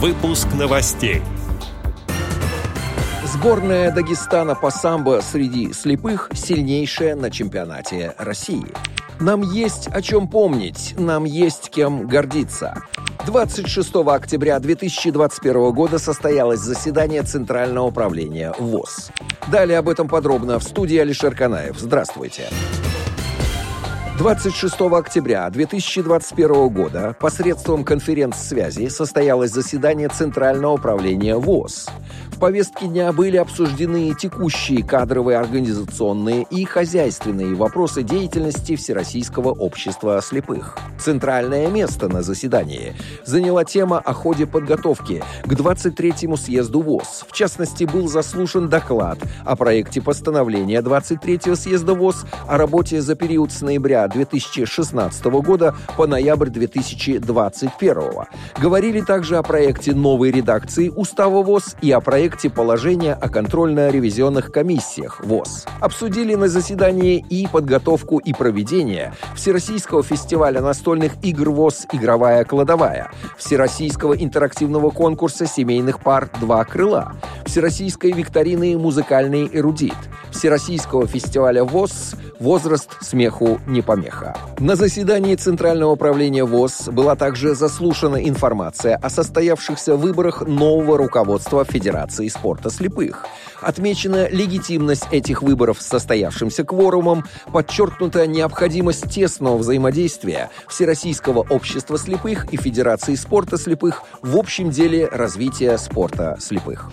Выпуск новостей. Сборная Дагестана по самбо среди слепых сильнейшая на чемпионате России. Нам есть о чем помнить, нам есть кем гордиться. 26 октября 2021 года состоялось заседание Центрального управления ВОЗ. Далее об этом подробно в студии Алишер Канаев. Здравствуйте. 26 октября 2021 года посредством конференц-связи состоялось заседание Центрального управления ВОЗ. В повестке дня были обсуждены текущие кадровые, организационные и хозяйственные вопросы деятельности Всероссийского общества слепых. Центральное место на заседании заняла тема о ходе подготовки к 23-му съезду ВОЗ. В частности, был заслушан доклад о проекте постановления 23-го съезда ВОЗ о работе за период с ноября 2016 года по ноябрь 2021. Говорили также о проекте новой редакции Устава ВОЗ и о проекте проекте положения о контрольно-ревизионных комиссиях ВОЗ. Обсудили на заседании и подготовку и проведение Всероссийского фестиваля настольных игр ВОЗ «Игровая кладовая», Всероссийского интерактивного конкурса семейных пар «Два крыла», Всероссийской викторины «Музыкальный эрудит», Всероссийского фестиваля ВОЗ «Возраст смеху не помеха». На заседании Центрального управления ВОЗ была также заслушана информация о состоявшихся выборах нового руководства Федерации спорта слепых. Отмечена легитимность этих выборов с состоявшимся кворумом, подчеркнута необходимость тесного взаимодействия Всероссийского общества слепых и Федерации спорта слепых в общем деле развития спорта слепых.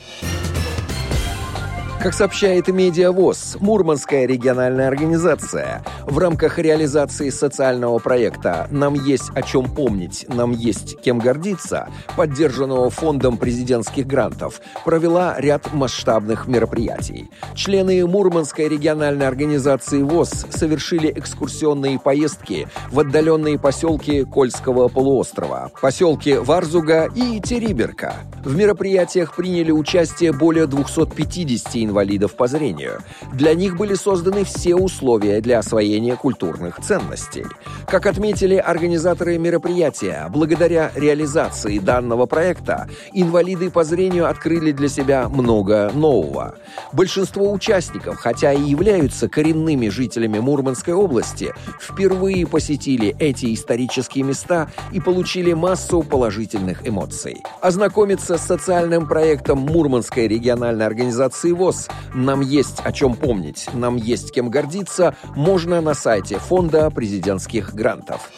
Как сообщает Медиавоз, Мурманская региональная организация в рамках реализации социального проекта «Нам есть о чем помнить, нам есть кем гордиться», поддержанного Фондом президентских грантов, провела ряд масштабных мероприятий. Члены Мурманской региональной организации ВОЗ совершили экскурсионные поездки в отдаленные поселки Кольского полуострова, поселки Варзуга и Териберка. В мероприятиях приняли участие более 250 инвалидов по зрению. Для них были созданы все условия для освоения культурных ценностей. Как отметили организаторы мероприятия, благодаря реализации данного проекта инвалиды по зрению открыли для себя много нового. Большинство участников, хотя и являются коренными жителями Мурманской области, впервые посетили эти исторические места и получили массу положительных эмоций. Ознакомиться с социальным проектом Мурманской региональной организации ВОЗ «Нам есть о чем помнить, нам есть кем гордиться» можно на сайте Фонда президентских грантов.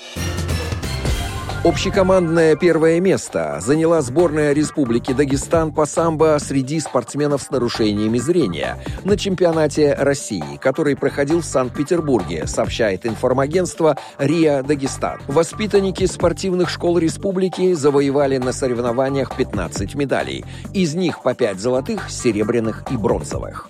Общекомандное первое место заняла сборная Республики Дагестан по самбо среди спортсменов с нарушениями зрения на чемпионате России, который проходил в Санкт-Петербурге, сообщает информагентство РИА Дагестан. Воспитанники спортивных школ республики завоевали на соревнованиях 15 медалей, из них по 5 золотых, серебряных и бронзовых.